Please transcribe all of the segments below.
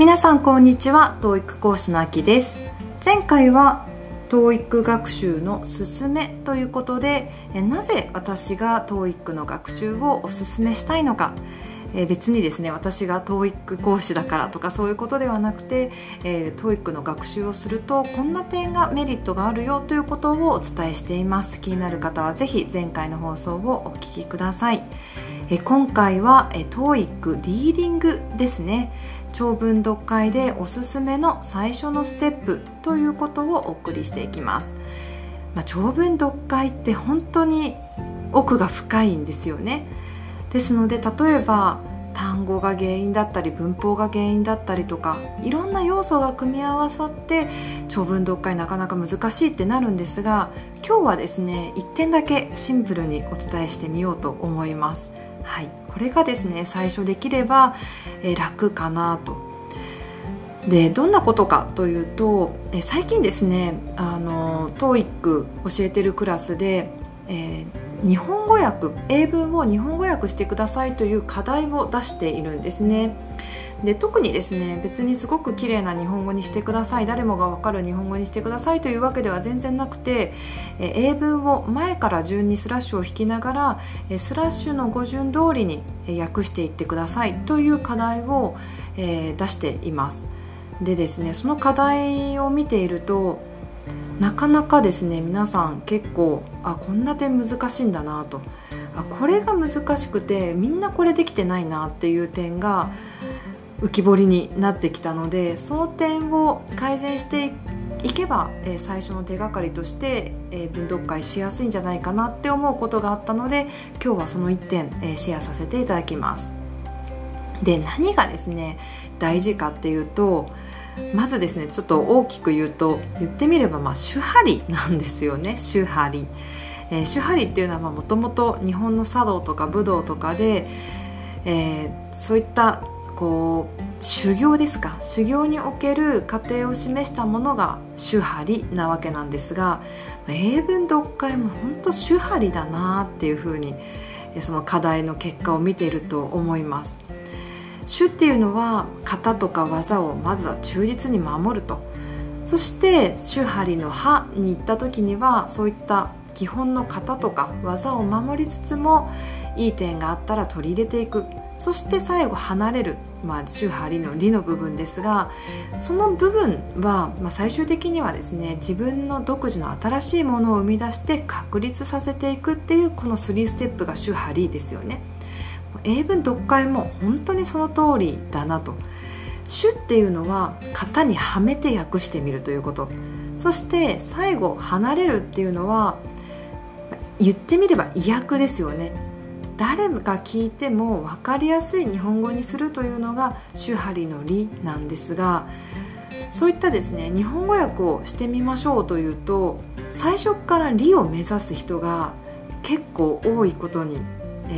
皆さんこんにちは TOEIC 講師のあきです。前回は TOEIC 学習のすすめということでなぜ私が TOEIC の学習をおすすめしたいのか。え、別にですね私が TOEIC 講師だからとかそういうことではなくて、えー、TOEIC の学習をするとこんな点がメリットがあるよということをお伝えしています。気になる方はぜひ前回の放送をお聞きください、え、今回は、えー、TOEIC リーディングですね。長文読解でおすすめの最初のステップということをお送りしていきます、まあ、長文読解って本当に奥が深いんですよね。ですので例えば単語が原因だったり文法が原因だったりとかいろんな要素が組み合わさって長文読解なかなか難しいってなるんですが今日はですね1点だけシンプルにお伝えしてみようと思います、はい、これがですね最初できれば、え楽かなと。でどんなことかというと最近ですねあの TOEIC 教えてるクラスで、えー日本語訳英文を日本語訳してくださいという課題を出しているんですね。で特にですね別にすごく綺麗な日本語にしてください誰もが分かる日本語にしてくださいというわけでは全然なくてえ英文を前から順にスラッシュを引きながらえスラッシュの語順通りに訳していってくださいという課題を、え出しています。でですねその課題を見ているとなかなかですね皆さん結構あこんな点難しいんだなと。あこれが難しくてみんなこれできてないなっていう点が浮き彫りになってきたのでその点を改善していけば、えー、最初の手がかりとして、えー、文読会しやすいんじゃないかなって思うことがあったので今日はその1点、えー、シェアさせていただきます。で何がですね大事かっていうとまずですねちょっと大きく言うと言ってみればまあ手張りなんですよね。手張り、えー、手張りっていうのはもともと日本の茶道とか武道とかで、えー、そういったこう修行ですか？修行における過程を示したものが手張りなわけなんですが英文読解も本当手張りだなっていうふうにその課題の結果を見ていると思います。主っていうのは型とか技をまずは忠実に守ると。そして主張の歯に行った時にはそういった基本の型とか技を守りつつもいい点があったら取り入れていく。そして最後離れる、まあ、周波の理の部分ですがその部分は、まあ、最終的にはですね自分の独自の新しいものを生み出して確立させていくっていうこの3ステップが周波ですよね。英文読解も本当にその通りだなと。主っていうのは型にはめて訳してみるということ。そして最後離れるっていうのは言ってみれば意訳ですよね。誰が聞いても分かりやすい日本語にするというのが主張りの理なんですがそういったですね日本語訳をしてみましょうというと最初から理を目指す人が結構多いことに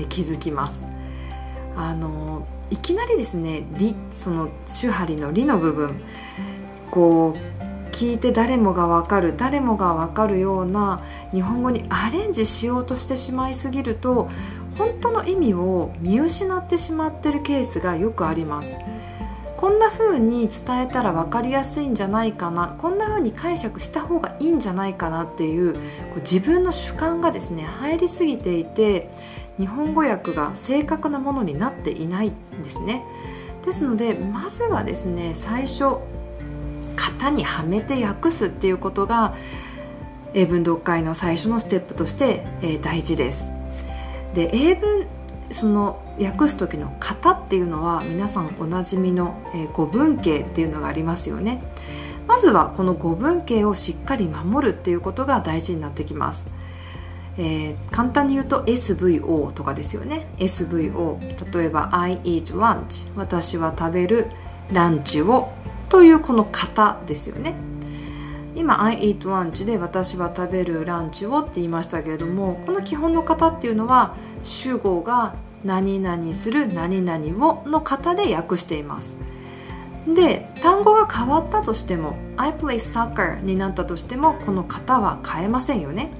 気づきます。あのいきなりですね理その手張りの理の部分こう聞いて誰もが分かる誰もが分かるような日本語にアレンジしようとしてしまいすぎると本当の意味を見失ってしまってるケースがよくあります。こんな風に伝えたら分かりやすいんじゃないかな。こんな風に解釈した方がいいんじゃないかなっていう自分の主観がですね入りすぎていて日本語訳が正確なものになっていないんですね。ですのでまずはですね最初型にはめて訳すっていうことが英文読解の最初のステップとして、大事です。で英文その訳す時の型っていうのは皆さんおなじみの、えー、語文形っていうのがありますよね。まずはこの語文形をしっかり守るっていうことが大事になってきます。えー、簡単に言うと SVO とかですよね。SVO 例えば I eat lunch 私は食べるランチをというこの型ですよね。今 I eat lunch で私は食べるランチをって言いましたけれどもこの基本の型っていうのは主語が何々する何々をの型で訳しています。で単語が変わったとしても I play soccer になったとしてもこの型は変えませんよね。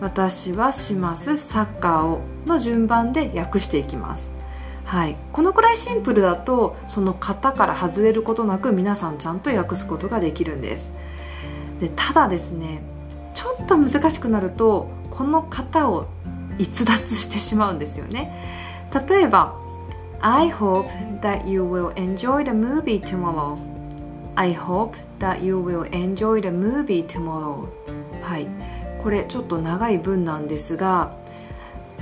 私はしますサッカーをの順番で訳していきます。はい、このくらいシンプルだとその型から外れることなく皆さんちゃんと訳すことができるんです。でただですねちょっと難しくなるとこの型を逸脱してしまうんですよね。例えば I hope that you will enjoy the movie tomorrow. I hope that you will enjoy the movie tomorrow. はい。これちょっと長い文なんですが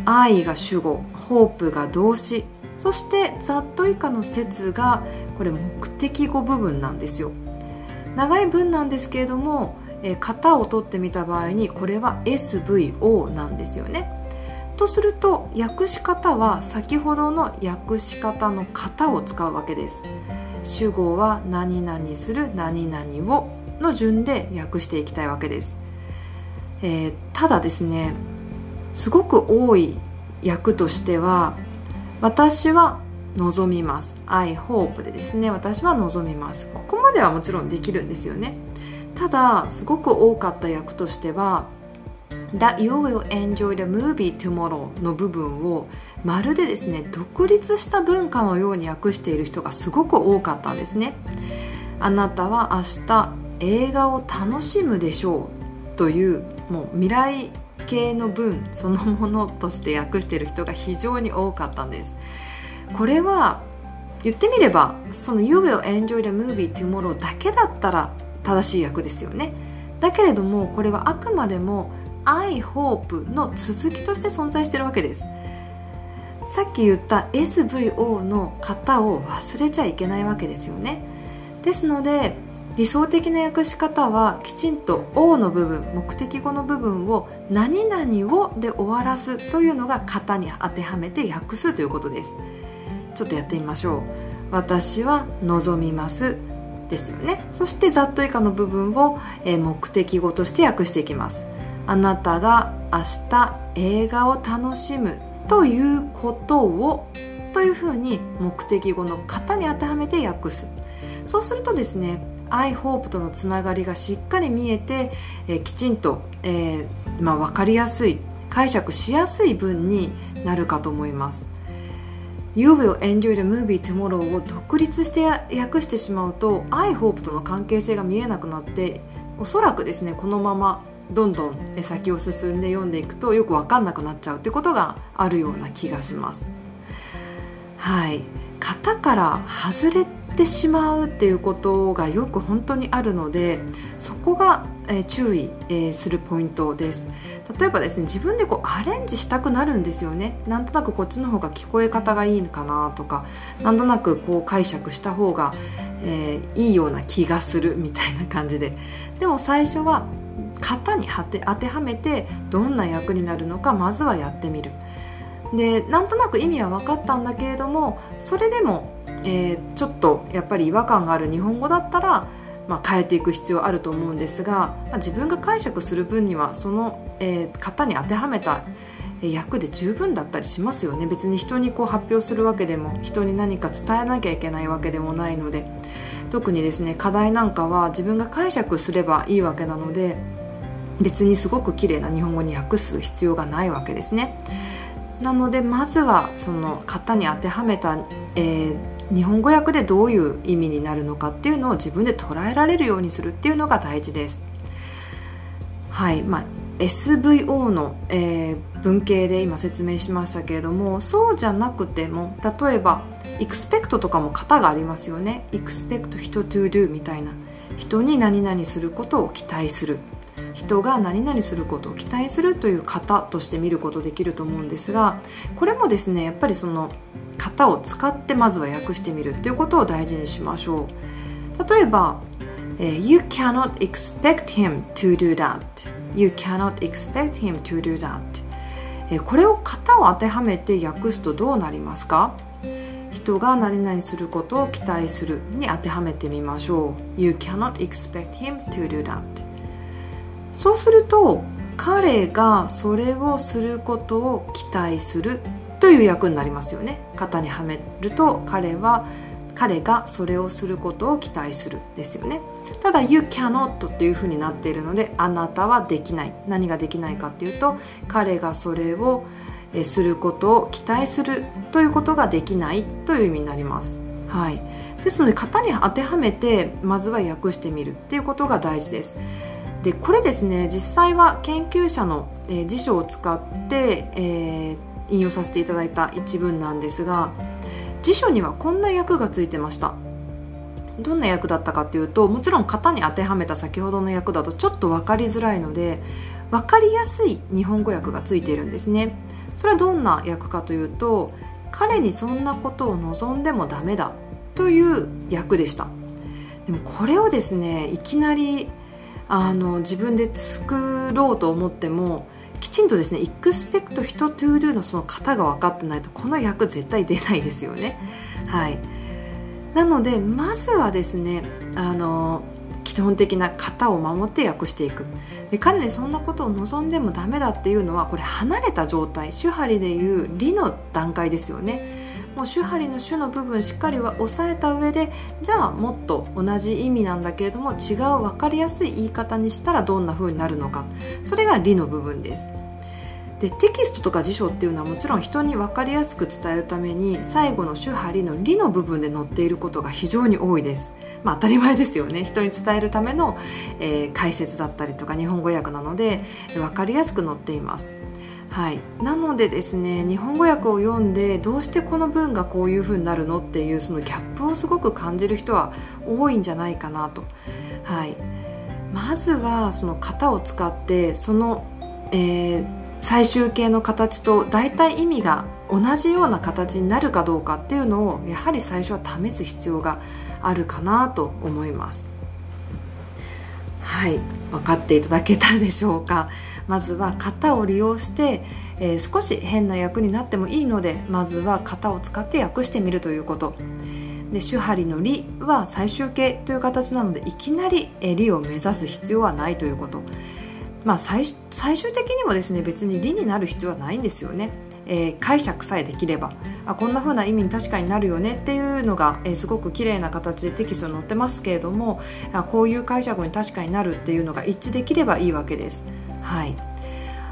愛が主語ホープが動詞そしてざっと以下の説がこれ目的語部分なんですよ。長い文なんですけれども、え型を取ってみた場合にこれは SVO なんですよね。とすると訳し方は先ほどの訳し方の型を使うわけです。主語は何々する何々をの順で訳していきたいわけです、えー、ただですねすごく多い訳としては私は望みます。I hope でですね。私は望みます。ここまではもちろんできるんですよね。ただすごく多かった訳としては That you will enjoy the movie tomorrow の部分をまるでですね独立した文化のように訳している人がすごく多かったんですね。あなたは明日映画を楽しむでしょうというもう未来系の文そのものとして訳している人が非常に多かったんです。これは言ってみればその You will enjoy the movie tomorrow だけだったら正しい訳ですよね。だけれどもこれはあくまでも I hope の続きとして存在してるわけです。さっき言った SVO の型を忘れちゃいけないわけですよね。ですので理想的な訳し方はきちんと O の部分目的語の部分を何々をで終わらすというのが型に当てはめて訳すということです。ちょっとやってみましょう。私は望みますですよね。そしてざっと以下の部分を目的語として訳していきます。あなたが明日映画を楽しむということをというふうに目的語の型に当てはめて訳す。そうするとですね I hope とのつながりがしっかり見えて、え、きちんと、えーまあ、分かりやすい解釈しやすい文になるかと思います。You will enjoy the movie tomorrow を独立して訳してしまうと I hope との関係性が見えなくなっておそらくですねこのままどんどん先を進んで読んでいくとよく分かんなくなっちゃうってことがあるような気がします。はい。型から外れてしまうっていうことがよく本当にあるのでそこが、え注意、えするポイントです。例えばですね自分でこうアレンジしたくなるんですよね。なんとなくこっちの方が聞こえ方がいいのかなとかなんとなくこう解釈した方が、えー、いいような気がするみたいな感じで。でも最初は型に当てはめてどんな役になるのかまずはやってみる。でなんとなく意味は分かったんだけれどもそれでも、えー、ちょっとやっぱり違和感がある日本語だったら、まあ、変えていく必要あると思うんですが、まあ、自分が解釈する分にはその、えー、型に当てはめた役で十分だったりしますよね。別に人にこう発表するわけでも人に何か伝えなきゃいけないわけでもないので。特にですね課題なんかは自分が解釈すればいいわけなので別にすごく綺麗な日本語に訳す必要がないわけですね。なのでまずはその型に当てはめた、えー、日本語訳でどういう意味になるのかっていうのを自分で捉えられるようにするっていうのが大事です。はい。まあ SVO の、えー、文系で今説明しましたけれどもそうじゃなくても例えば expect とかも型がありますよね。expect 人 to do みたいな。人に何々することを期待する。人が何々することを期待するという型として見ることできると思うんですがこれもですねやっぱりその型を使ってまずは訳してみるっていうことを大事にしましょう。例えば、You cannot expect him to do that. You cannot expect him to do that. えこれを型を当てはめて訳すとどうなりますか？人が何々することを期待するに当てはめてみましょう。You cannot expect him to do that. そうすると彼がそれをすることを期待するという役になりますよね。型にはめると彼は彼がそれをすることを期待するですよね。ただ You cannot っていうふうになっているのであなたはできない。何ができないかっていうと彼がそれを、することを期待するということができないという意味になります、はい、ですので型に当てはめてまずは訳してみるっていうことが大事です。でこれですね実際は研究者の、えー、辞書を使って、えー、引用させていただいた一文なんですが辞書にはこんな訳がついてました。どんな訳だったかっていうともちろん型に当てはめた先ほどの訳だとちょっと分かりづらいので分かりやすい日本語訳がついているんですね。それはどんな訳かというと彼にそんなことを望んでもダメだという訳でした。でもこれをですねいきなりあの自分で作ろうと思ってもきちんとですね expect 人 to do のその型が分かってないとこの役絶対出ないですよね。はい。なのでまずはですねあの基本的な型を守って訳していく。で彼にそんなことを望んでもダメだっていうのはこれ離れた状態手張りでいう理の段階ですよね。もう手張の種の部分しっかりは押さえた上でじゃあもっと同じ意味なんだけれども違う分かりやすい言い方にしたらどんな風になるのか。それが理の部分です。でテキストとか辞書っていうのはもちろん人に分かりやすく伝えるために最後の手張の理の部分で載っていることが非常に多いです。まあ、当たり前ですよね。人に伝えるための、えー、解説だったりとか日本語訳なので分かりやすく載っています。はい、なのでですね日本語訳を読んでどうしてこの文がこういう風になるのっていうそのギャップをすごく感じる人は多いんじゃないかなと、はい、まずはその型を使ってその、えー最終形の形と大体意味が同じような形になるかどうかっていうのをやはり最初は試す必要があるかなと思います。はい。分かっていただけたでしょうか。まずは型を利用して、えー、少し変な役になってもいいのでまずは型を使って訳してみるということ。で手張りの「理」は最終形という形なのでいきなり「理」を目指す必要はないということ。まあ、最最終的にもですね別に理になる必要はないんですよね、えー、解釈さえできれば。あこんな風な意味に確かになるよね。っていうのが、えー、すごく綺麗な形でテキストに載ってますけれどもあこういう解釈に確かになるっていうのが一致できればいいわけです。はい、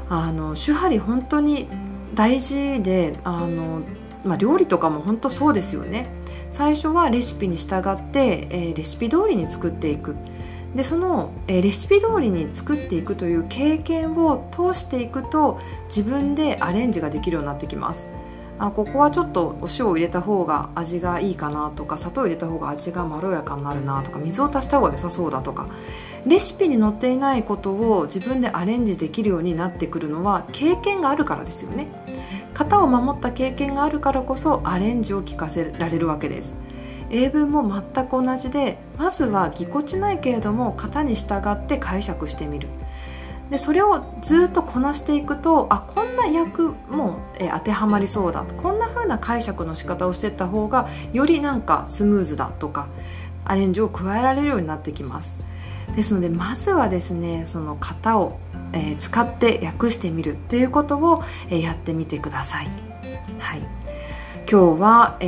あの手張り本当に大事であの、まあ、料理とかも本当そうですよね。最初はレシピに従って、えー、レシピ通りに作っていく。でその、えレシピ通りに作っていくという経験を通していくと自分でアレンジができるようになってきます。あここはちょっとお塩を入れた方が味がいいかなとか砂糖を入れた方が味がまろやかになるなとか水を足した方が良さそうだとかレシピに載っていないことを自分でアレンジできるようになってくるのは経験があるからですよね。型を守った経験があるからこそアレンジを聞かせられるわけです。英文も全く同じでまずはぎこちないけれども型に従って解釈してみる。でそれをずっとこなしていくとあこんな役も、え当てはまりそうだ。こんな風な解釈の仕方をしていった方がよりなんかスムーズだとかアレンジを加えられるようになってきます。ですのでまずはですねその型を、えー、使って訳してみるっていうことを、えー、やってみてください、はい、今日は、え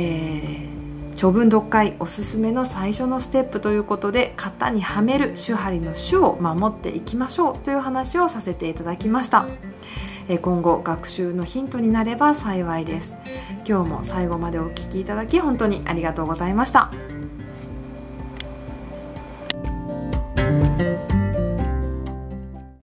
ー処分読解おすすめの最初のステップということで型にはめる手張りの種を守っていきましょうという話をさせていただきました。今後学習のヒントになれば幸いです。今日も最後までお聴きいただき本当にありがとうございました。